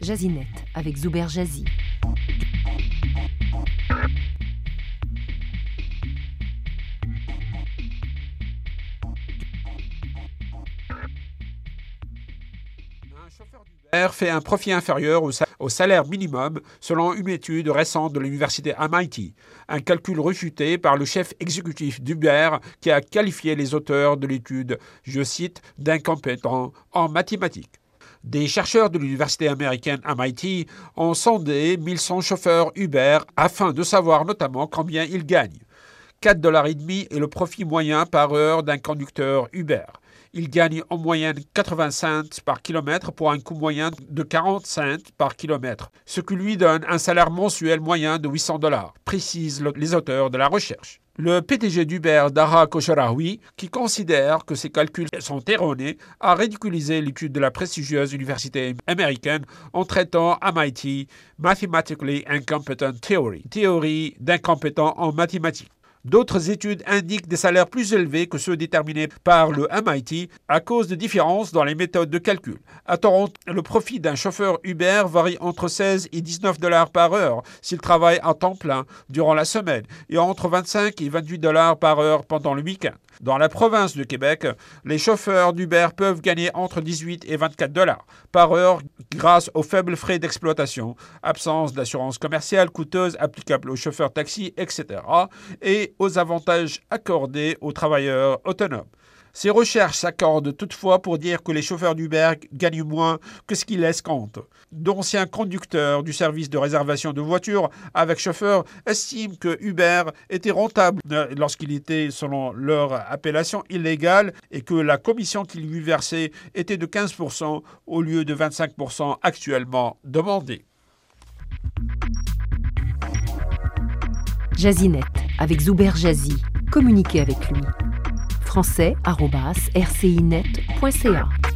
Jazinet avec Zuber Jazzy. Fait un profit inférieur au salaire minimum selon une étude récente de l'université MIT, un calcul refuté par le chef exécutif d'Uber qui a qualifié les auteurs de l'étude, je cite, d'incompétents en mathématiques. Des chercheurs de l'université américaine MIT ont sondé 1100 chauffeurs Uber afin de savoir notamment combien ils gagnent. 4,5 dollars est le profit moyen par heure d'un conducteur Uber. Il gagne en moyenne 80 cents par kilomètre pour un coût moyen de 40 cents par kilomètre, ce qui lui donne un salaire mensuel moyen de 800 dollars, précisent les auteurs de la recherche. Le PDG d'Uber, Dara Khosraoui, qui considère que ces calculs sont erronés, a ridiculisé l'étude de la prestigieuse université américaine en traitant MIT Mathematically Incompetent Theory, théorie d'incompétents en mathématiques. D'autres études indiquent des salaires plus élevés que ceux déterminés par le MIT à cause de différences dans les méthodes de calcul. À Toronto, le profit d'un chauffeur Uber varie entre 16 et 19 dollars par heure s'il travaille à temps plein durant la semaine et entre 25 et 28 dollars par heure pendant le week-end. Dans la province de Québec, les chauffeurs d'Uber peuvent gagner entre 18 et 24 dollars par heure grâce aux faibles frais d'exploitation, absence d'assurance commerciale coûteuse applicable aux chauffeurs taxi, etc., et aux avantages accordés aux travailleurs autonomes. Ces recherches s'accordent toutefois pour dire que les chauffeurs d'Uber gagnent moins que ce qu'ils escomptent. D'anciens conducteurs du service de réservation de voitures avec chauffeur estiment que Uber était rentable lorsqu'il était, selon leur appellation, illégal et que la commission qu'ils lui versaient était de 15% au lieu de 25% actuellement demandé. Jazinet avec Zuber Jazzy. Communiquez avec lui français.rcinet.ca.